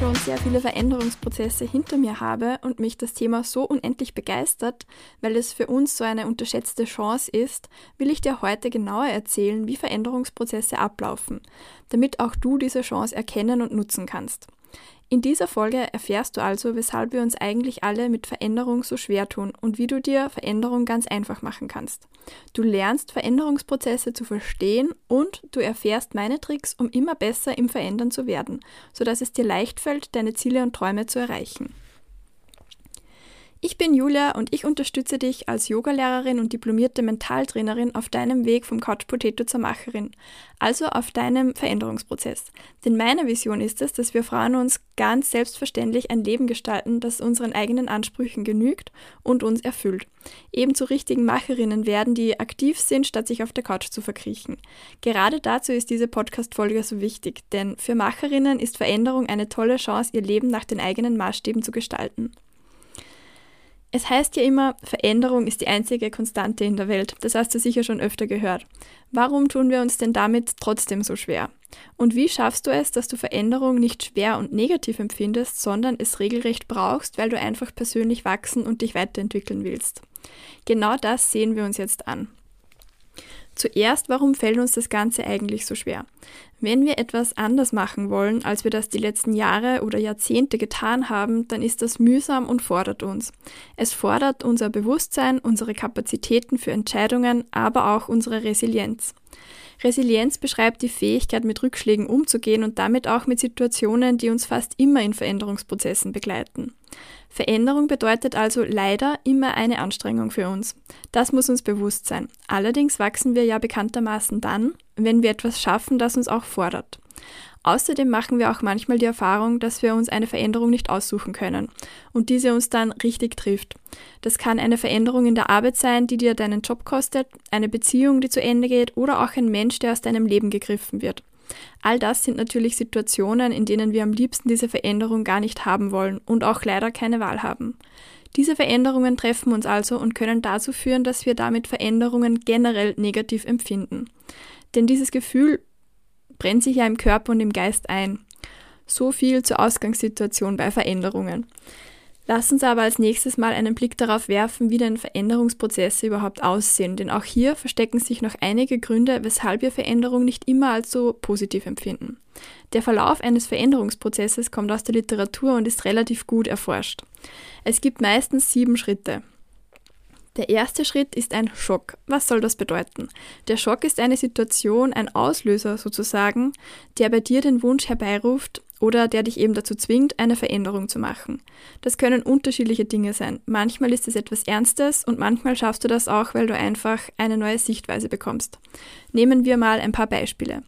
Schon sehr viele Veränderungsprozesse hinter mir habe und mich das Thema so unendlich begeistert, weil es für uns so eine unterschätzte Chance ist, will ich dir heute genauer erzählen, wie Veränderungsprozesse ablaufen, damit auch du diese Chance erkennen und nutzen kannst. In dieser Folge erfährst du also, weshalb wir uns eigentlich alle mit Veränderung so schwer tun und wie du dir Veränderung ganz einfach machen kannst. Du lernst Veränderungsprozesse zu verstehen und du erfährst meine Tricks, um immer besser im Verändern zu werden, sodass es dir leicht fällt, deine Ziele und Träume zu erreichen. Ich bin Julia und ich unterstütze dich als Yogalehrerin und diplomierte Mentaltrainerin auf deinem Weg vom Couch Potato zur Macherin, also auf deinem Veränderungsprozess. Denn meine Vision ist es, dass wir Frauen uns ganz selbstverständlich ein Leben gestalten, das unseren eigenen Ansprüchen genügt und uns erfüllt. Eben zu richtigen Macherinnen werden, die aktiv sind, statt sich auf der Couch zu verkriechen. Gerade dazu ist diese Podcast-Folge so wichtig, denn für Macherinnen ist Veränderung eine tolle Chance, ihr Leben nach den eigenen Maßstäben zu gestalten. Es heißt ja immer, Veränderung ist die einzige Konstante in der Welt. Das hast du sicher schon öfter gehört. Warum tun wir uns denn damit trotzdem so schwer? Und wie schaffst du es, dass du Veränderung nicht schwer und negativ empfindest, sondern es regelrecht brauchst, weil du einfach persönlich wachsen und dich weiterentwickeln willst? Genau das sehen wir uns jetzt an. Zuerst, warum fällt uns das Ganze eigentlich so schwer? Wenn wir etwas anders machen wollen, als wir das die letzten Jahre oder Jahrzehnte getan haben, dann ist das mühsam und fordert uns. Es fordert unser Bewusstsein, unsere Kapazitäten für Entscheidungen, aber auch unsere Resilienz. Resilienz beschreibt die Fähigkeit, mit Rückschlägen umzugehen und damit auch mit Situationen, die uns fast immer in Veränderungsprozessen begleiten. Veränderung bedeutet also leider immer eine Anstrengung für uns. Das muss uns bewusst sein. Allerdings wachsen wir ja bekanntermaßen dann, wenn wir etwas schaffen, das uns auch fordert. Außerdem machen wir auch manchmal die Erfahrung, dass wir uns eine Veränderung nicht aussuchen können und diese uns dann richtig trifft. Das kann eine Veränderung in der Arbeit sein, die dir deinen Job kostet, eine Beziehung, die zu Ende geht oder auch ein Mensch, der aus deinem Leben gegriffen wird. All das sind natürlich Situationen, in denen wir am liebsten diese Veränderung gar nicht haben wollen und auch leider keine Wahl haben. Diese Veränderungen treffen uns also und können dazu führen, dass wir damit Veränderungen generell negativ empfinden. Denn dieses Gefühl brennt sich ja im Körper und im Geist ein. So viel zur Ausgangssituation bei Veränderungen. Lass uns aber als nächstes mal einen Blick darauf werfen, wie denn Veränderungsprozesse überhaupt aussehen, denn auch hier verstecken sich noch einige Gründe, weshalb wir Veränderung nicht immer als so positiv empfinden. Der Verlauf eines Veränderungsprozesses kommt aus der Literatur und ist relativ gut erforscht. Es gibt meistens sieben Schritte. Der erste Schritt ist ein Schock. Was soll das bedeuten? Der Schock ist eine Situation, ein Auslöser sozusagen, der bei dir den Wunsch herbeiruft, oder der dich eben dazu zwingt, eine Veränderung zu machen. Das können unterschiedliche Dinge sein. Manchmal ist es etwas Ernstes und manchmal schaffst du das auch, weil du einfach eine neue Sichtweise bekommst. Nehmen wir mal ein paar Beispiele.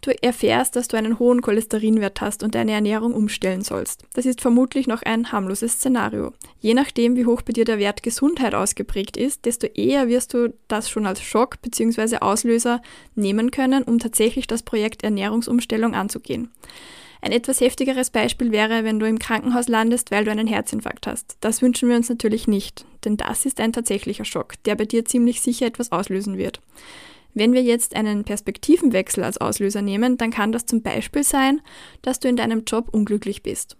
Du erfährst, dass du einen hohen Cholesterinwert hast und deine Ernährung umstellen sollst. Das ist vermutlich noch ein harmloses Szenario. Je nachdem, wie hoch bei dir der Wert Gesundheit ausgeprägt ist, desto eher wirst du das schon als Schock bzw. Auslöser nehmen können, um tatsächlich das Projekt Ernährungsumstellung anzugehen. Ein etwas heftigeres Beispiel wäre, wenn du im Krankenhaus landest, weil du einen Herzinfarkt hast. Das wünschen wir uns natürlich nicht, denn das ist ein tatsächlicher Schock, der bei dir ziemlich sicher etwas auslösen wird. Wenn wir jetzt einen Perspektivenwechsel als Auslöser nehmen, dann kann das zum Beispiel sein, dass du in deinem Job unglücklich bist.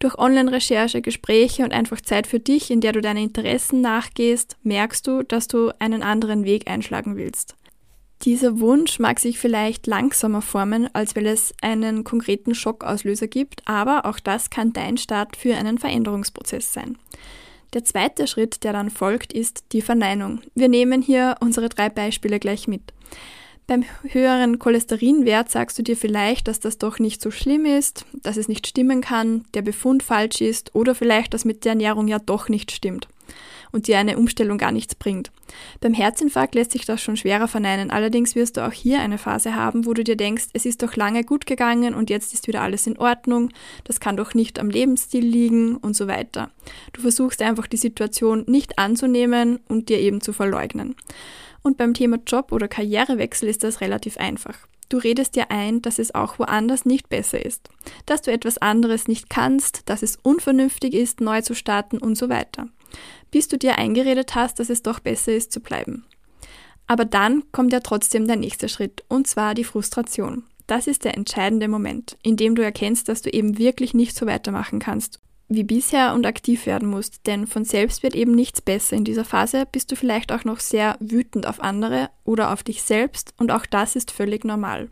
Durch Online-Recherche, Gespräche und einfach Zeit für dich, in der du deine Interessen nachgehst, merkst du, dass du einen anderen Weg einschlagen willst. Dieser Wunsch mag sich vielleicht langsamer formen, als weil es einen konkreten Schockauslöser gibt, aber auch das kann dein Start für einen Veränderungsprozess sein. Der zweite Schritt, der dann folgt, ist die Verneinung. Wir nehmen hier unsere drei Beispiele gleich mit. Beim höheren Cholesterinwert sagst du dir vielleicht, dass das doch nicht so schlimm ist, dass es nicht stimmen kann, der Befund falsch ist oder vielleicht, dass mit der Ernährung ja doch nicht stimmt. Und dir eine Umstellung gar nichts bringt. Beim Herzinfarkt lässt sich das schon schwerer verneinen, allerdings wirst du auch hier eine Phase haben, wo du dir denkst, es ist doch lange gut gegangen und jetzt ist wieder alles in Ordnung, das kann doch nicht am Lebensstil liegen und so weiter. Du versuchst einfach die Situation nicht anzunehmen und dir eben zu verleugnen. Und beim Thema Job oder Karrierewechsel ist das relativ einfach. Du redest dir ein, dass es auch woanders nicht besser ist, dass du etwas anderes nicht kannst, dass es unvernünftig ist, neu zu starten und so weiter, bis du dir eingeredet hast, dass es doch besser ist zu bleiben. Aber dann kommt ja trotzdem der nächste Schritt, und zwar die Frustration. Das ist der entscheidende Moment, in dem du erkennst, dass du eben wirklich nicht so weitermachen kannst wie bisher und aktiv werden musst, denn von selbst wird eben nichts besser. In dieser Phase bist du vielleicht auch noch sehr wütend auf andere oder auf dich selbst und auch das ist völlig normal.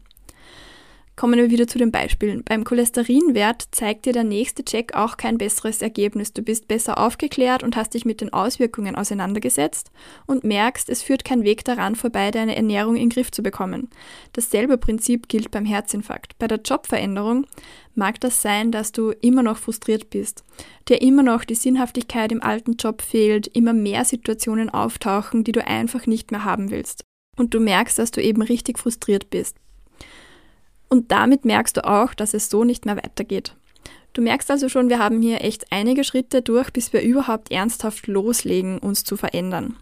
Kommen wir wieder zu den Beispielen. Beim Cholesterinwert zeigt dir der nächste Check auch kein besseres Ergebnis. Du bist besser aufgeklärt und hast dich mit den Auswirkungen auseinandergesetzt und merkst, es führt kein Weg daran vorbei, deine Ernährung in den Griff zu bekommen. Dasselbe Prinzip gilt beim Herzinfarkt. Bei der Jobveränderung mag das sein, dass du immer noch frustriert bist, dir immer noch die Sinnhaftigkeit im alten Job fehlt, immer mehr Situationen auftauchen, die du einfach nicht mehr haben willst. Und du merkst, dass du eben richtig frustriert bist. Und damit merkst du auch, dass es so nicht mehr weitergeht. Du merkst also schon, wir haben hier echt einige Schritte durch, bis wir überhaupt ernsthaft loslegen, uns zu verändern.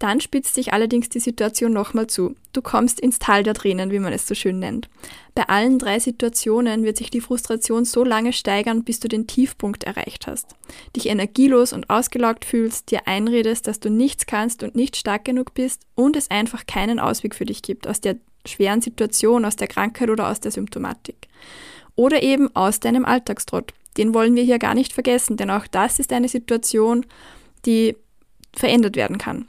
Dann spitzt sich allerdings die Situation nochmal zu. Du kommst ins Tal der Tränen, wie man es so schön nennt. Bei allen drei Situationen wird sich die Frustration so lange steigern, bis du den Tiefpunkt erreicht hast. Dich energielos und ausgelaugt fühlst, dir einredest, dass du nichts kannst und nicht stark genug bist und es einfach keinen Ausweg für dich gibt aus der schweren Situation, aus der Krankheit oder aus der Symptomatik. Oder eben aus deinem Alltagstrott. Den wollen wir hier gar nicht vergessen, denn auch das ist eine Situation, die verändert werden kann.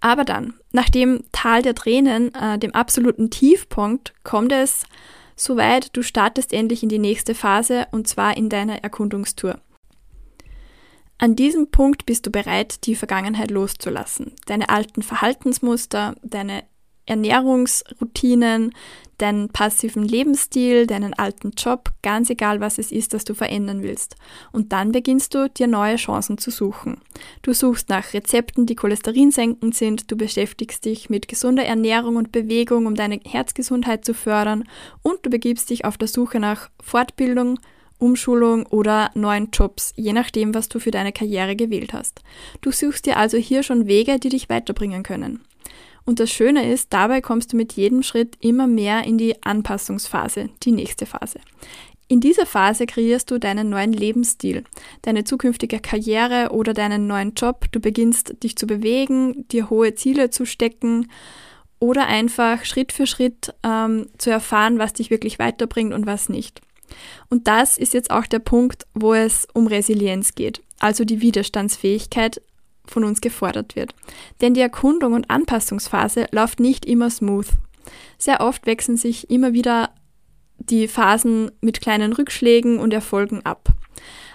Aber dann, nach dem Tal der Tränen, äh, dem absoluten Tiefpunkt, kommt es soweit, du startest endlich in die nächste Phase und zwar in deiner Erkundungstour. An diesem Punkt bist du bereit, die Vergangenheit loszulassen, deine alten Verhaltensmuster, deine Ernährungsroutinen, deinen passiven Lebensstil, deinen alten Job, ganz egal was es ist, das du verändern willst. Und dann beginnst du, dir neue Chancen zu suchen. Du suchst nach Rezepten, die cholesterinsenkend sind, du beschäftigst dich mit gesunder Ernährung und Bewegung, um deine Herzgesundheit zu fördern und du begibst dich auf der Suche nach Fortbildung, Umschulung oder neuen Jobs, je nachdem, was du für deine Karriere gewählt hast. Du suchst dir also hier schon Wege, die dich weiterbringen können. Und das Schöne ist, dabei kommst du mit jedem Schritt immer mehr in die Anpassungsphase, die nächste Phase. In dieser Phase kreierst du deinen neuen Lebensstil, deine zukünftige Karriere oder deinen neuen Job. Du beginnst dich zu bewegen, dir hohe Ziele zu stecken oder einfach Schritt für Schritt ähm, zu erfahren, was dich wirklich weiterbringt und was nicht. Und das ist jetzt auch der Punkt, wo es um Resilienz geht, also die Widerstandsfähigkeit, von uns gefordert wird. Denn die Erkundung und Anpassungsphase läuft nicht immer smooth. Sehr oft wechseln sich immer wieder die Phasen mit kleinen Rückschlägen und Erfolgen ab.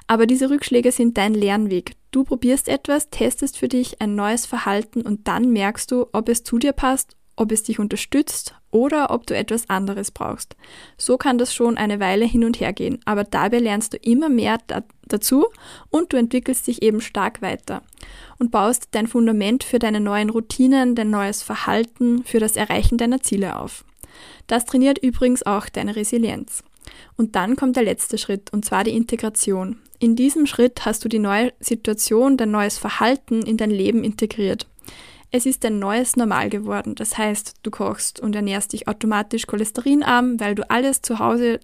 Aber diese Rückschläge sind dein Lernweg. Du probierst etwas, testest für dich ein neues Verhalten und dann merkst du, ob es zu dir passt, ob es dich unterstützt oder ob du etwas anderes brauchst. So kann das schon eine Weile hin und her gehen, aber dabei lernst du immer mehr da dazu und du entwickelst dich eben stark weiter und baust dein Fundament für deine neuen Routinen, dein neues Verhalten, für das Erreichen deiner Ziele auf. Das trainiert übrigens auch deine Resilienz. Und dann kommt der letzte Schritt, und zwar die Integration. In diesem Schritt hast du die neue Situation, dein neues Verhalten in dein Leben integriert. Es ist ein neues Normal geworden. Das heißt, du kochst und ernährst dich automatisch cholesterinarm, weil du alles zu Hause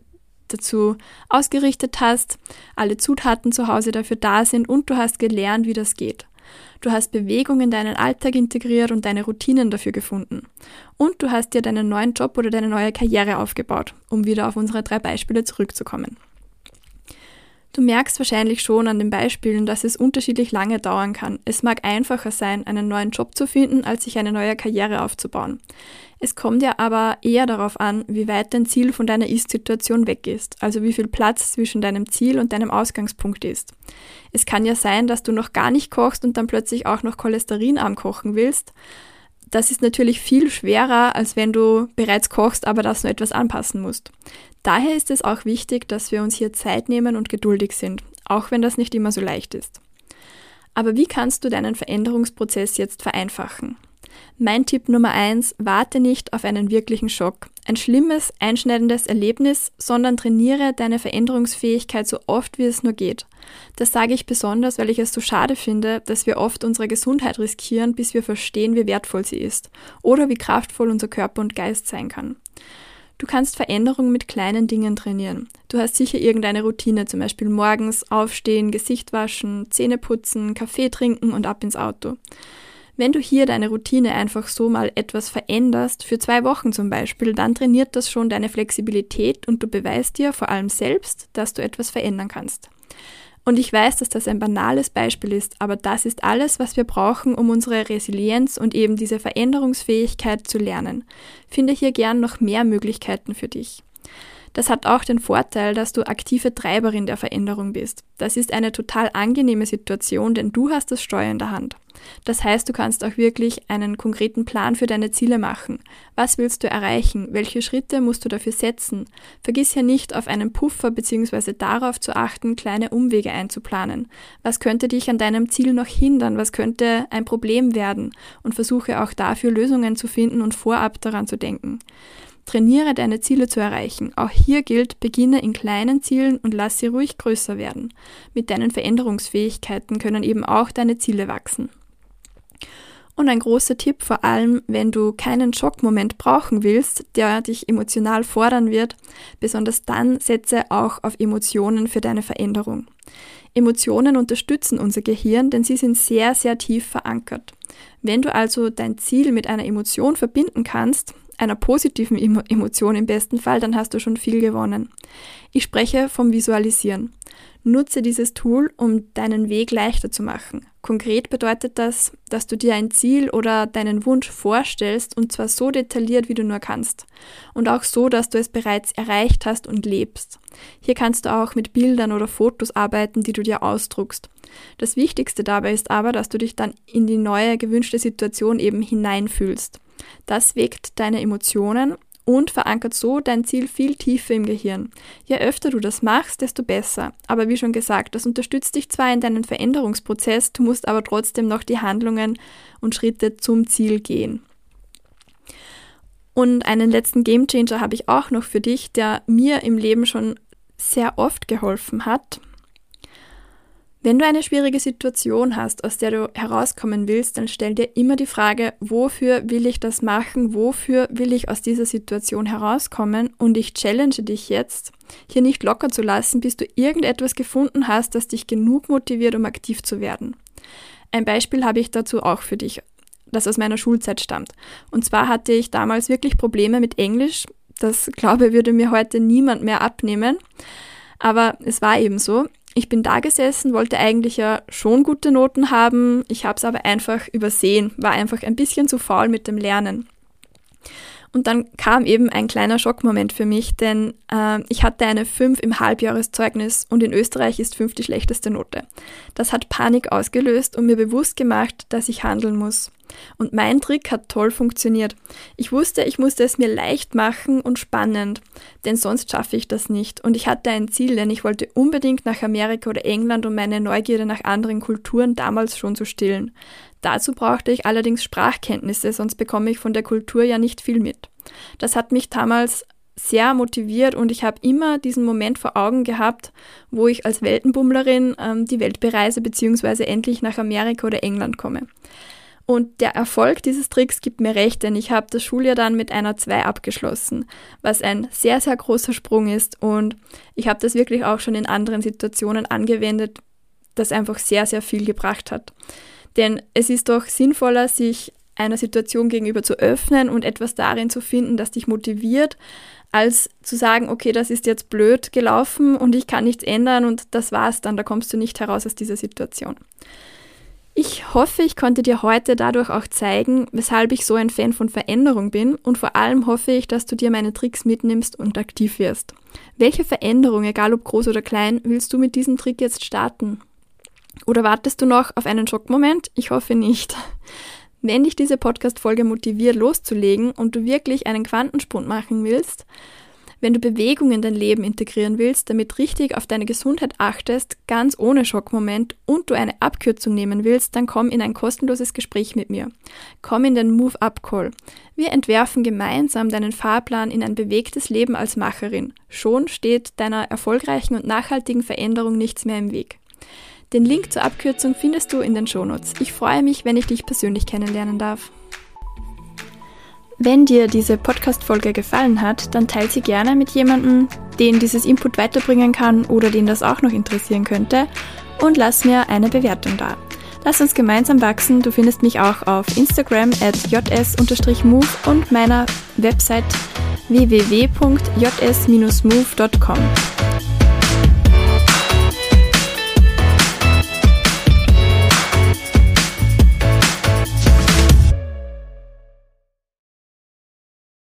dazu ausgerichtet hast, alle Zutaten zu Hause dafür da sind und du hast gelernt, wie das geht. Du hast Bewegung in deinen Alltag integriert und deine Routinen dafür gefunden. Und du hast dir deinen neuen Job oder deine neue Karriere aufgebaut, um wieder auf unsere drei Beispiele zurückzukommen. Du merkst wahrscheinlich schon an den Beispielen, dass es unterschiedlich lange dauern kann. Es mag einfacher sein, einen neuen Job zu finden, als sich eine neue Karriere aufzubauen. Es kommt ja aber eher darauf an, wie weit dein Ziel von deiner Ist-Situation weg ist, also wie viel Platz zwischen deinem Ziel und deinem Ausgangspunkt ist. Es kann ja sein, dass du noch gar nicht kochst und dann plötzlich auch noch cholesterinarm kochen willst. Das ist natürlich viel schwerer, als wenn du bereits kochst, aber das nur etwas anpassen musst. Daher ist es auch wichtig, dass wir uns hier Zeit nehmen und geduldig sind, auch wenn das nicht immer so leicht ist. Aber wie kannst du deinen Veränderungsprozess jetzt vereinfachen? Mein Tipp Nummer eins: warte nicht auf einen wirklichen Schock, ein schlimmes, einschneidendes Erlebnis, sondern trainiere deine Veränderungsfähigkeit so oft wie es nur geht. Das sage ich besonders, weil ich es so schade finde, dass wir oft unsere Gesundheit riskieren, bis wir verstehen, wie wertvoll sie ist oder wie kraftvoll unser Körper und Geist sein kann. Du kannst Veränderungen mit kleinen Dingen trainieren. Du hast sicher irgendeine Routine, zum Beispiel morgens aufstehen, Gesicht waschen, Zähne putzen, Kaffee trinken und ab ins Auto. Wenn du hier deine Routine einfach so mal etwas veränderst, für zwei Wochen zum Beispiel, dann trainiert das schon deine Flexibilität und du beweist dir vor allem selbst, dass du etwas verändern kannst. Und ich weiß, dass das ein banales Beispiel ist, aber das ist alles, was wir brauchen, um unsere Resilienz und eben diese Veränderungsfähigkeit zu lernen. Finde hier gern noch mehr Möglichkeiten für dich. Das hat auch den Vorteil, dass du aktive Treiberin der Veränderung bist. Das ist eine total angenehme Situation, denn du hast das Steuer in der Hand. Das heißt, du kannst auch wirklich einen konkreten Plan für deine Ziele machen. Was willst du erreichen? Welche Schritte musst du dafür setzen? Vergiss hier nicht auf einen Puffer bzw. darauf zu achten, kleine Umwege einzuplanen. Was könnte dich an deinem Ziel noch hindern? Was könnte ein Problem werden? Und versuche auch dafür Lösungen zu finden und vorab daran zu denken. Trainiere deine Ziele zu erreichen. Auch hier gilt, beginne in kleinen Zielen und lass sie ruhig größer werden. Mit deinen Veränderungsfähigkeiten können eben auch deine Ziele wachsen. Und ein großer Tipp, vor allem wenn du keinen Schockmoment brauchen willst, der dich emotional fordern wird, besonders dann setze auch auf Emotionen für deine Veränderung. Emotionen unterstützen unser Gehirn, denn sie sind sehr, sehr tief verankert. Wenn du also dein Ziel mit einer Emotion verbinden kannst, einer positiven Emotion im besten Fall, dann hast du schon viel gewonnen. Ich spreche vom Visualisieren. Nutze dieses Tool, um deinen Weg leichter zu machen. Konkret bedeutet das, dass du dir ein Ziel oder deinen Wunsch vorstellst und zwar so detailliert, wie du nur kannst. Und auch so, dass du es bereits erreicht hast und lebst. Hier kannst du auch mit Bildern oder Fotos arbeiten, die du dir ausdruckst. Das Wichtigste dabei ist aber, dass du dich dann in die neue gewünschte Situation eben hineinfühlst. Das weckt deine Emotionen und verankert so dein Ziel viel tiefer im Gehirn. Je öfter du das machst, desto besser. Aber wie schon gesagt, das unterstützt dich zwar in deinem Veränderungsprozess, du musst aber trotzdem noch die Handlungen und Schritte zum Ziel gehen. Und einen letzten Gamechanger habe ich auch noch für dich, der mir im Leben schon sehr oft geholfen hat. Wenn du eine schwierige Situation hast, aus der du herauskommen willst, dann stell dir immer die Frage, wofür will ich das machen, wofür will ich aus dieser Situation herauskommen und ich challenge dich jetzt, hier nicht locker zu lassen, bis du irgendetwas gefunden hast, das dich genug motiviert, um aktiv zu werden. Ein Beispiel habe ich dazu auch für dich, das aus meiner Schulzeit stammt. Und zwar hatte ich damals wirklich Probleme mit Englisch. Das glaube würde mir heute niemand mehr abnehmen. Aber es war eben so. Ich bin da gesessen, wollte eigentlich ja schon gute Noten haben, ich habe es aber einfach übersehen, war einfach ein bisschen zu faul mit dem Lernen. Und dann kam eben ein kleiner Schockmoment für mich, denn äh, ich hatte eine 5 im Halbjahreszeugnis und in Österreich ist 5 die schlechteste Note. Das hat Panik ausgelöst und mir bewusst gemacht, dass ich handeln muss. Und mein Trick hat toll funktioniert. Ich wusste, ich musste es mir leicht machen und spannend, denn sonst schaffe ich das nicht. Und ich hatte ein Ziel, denn ich wollte unbedingt nach Amerika oder England, um meine Neugierde nach anderen Kulturen damals schon zu stillen. Dazu brauchte ich allerdings Sprachkenntnisse, sonst bekomme ich von der Kultur ja nicht viel mit. Das hat mich damals sehr motiviert und ich habe immer diesen Moment vor Augen gehabt, wo ich als Weltenbummlerin ähm, die Welt bereise bzw. endlich nach Amerika oder England komme. Und der Erfolg dieses Tricks gibt mir recht, denn ich habe das Schuljahr dann mit einer 2 abgeschlossen, was ein sehr, sehr großer Sprung ist. Und ich habe das wirklich auch schon in anderen Situationen angewendet, das einfach sehr, sehr viel gebracht hat. Denn es ist doch sinnvoller, sich einer Situation gegenüber zu öffnen und etwas darin zu finden, das dich motiviert, als zu sagen, okay, das ist jetzt blöd gelaufen und ich kann nichts ändern und das war's dann, da kommst du nicht heraus aus dieser Situation. Ich hoffe, ich konnte dir heute dadurch auch zeigen, weshalb ich so ein Fan von Veränderung bin und vor allem hoffe ich, dass du dir meine Tricks mitnimmst und aktiv wirst. Welche Veränderung, egal ob groß oder klein, willst du mit diesem Trick jetzt starten? Oder wartest du noch auf einen Schockmoment? Ich hoffe nicht. Wenn dich diese Podcast-Folge motiviert loszulegen und du wirklich einen Quantensprung machen willst, Wenn du Bewegung in dein Leben integrieren willst, damit richtig auf deine Gesundheit achtest, ganz ohne Schockmoment und du eine Abkürzung nehmen willst, dann komm in ein kostenloses Gespräch mit mir. Komm in den Move Up Call. Wir entwerfen gemeinsam deinen Fahrplan in ein bewegtes Leben als Macherin. Schon steht deiner erfolgreichen und nachhaltigen Veränderung nichts mehr im Weg. Den Link zur Abkürzung findest du in den Shownotes. Ich freue mich, wenn ich dich persönlich kennenlernen darf. Wenn dir diese Podcast-Folge gefallen hat, dann teile sie gerne mit jemandem, den dieses Input weiterbringen kann oder den das auch noch interessieren könnte und lass mir eine Bewertung da. Lass uns gemeinsam wachsen. Du findest mich auch auf Instagram at js-move und meiner Website www.js-move.com.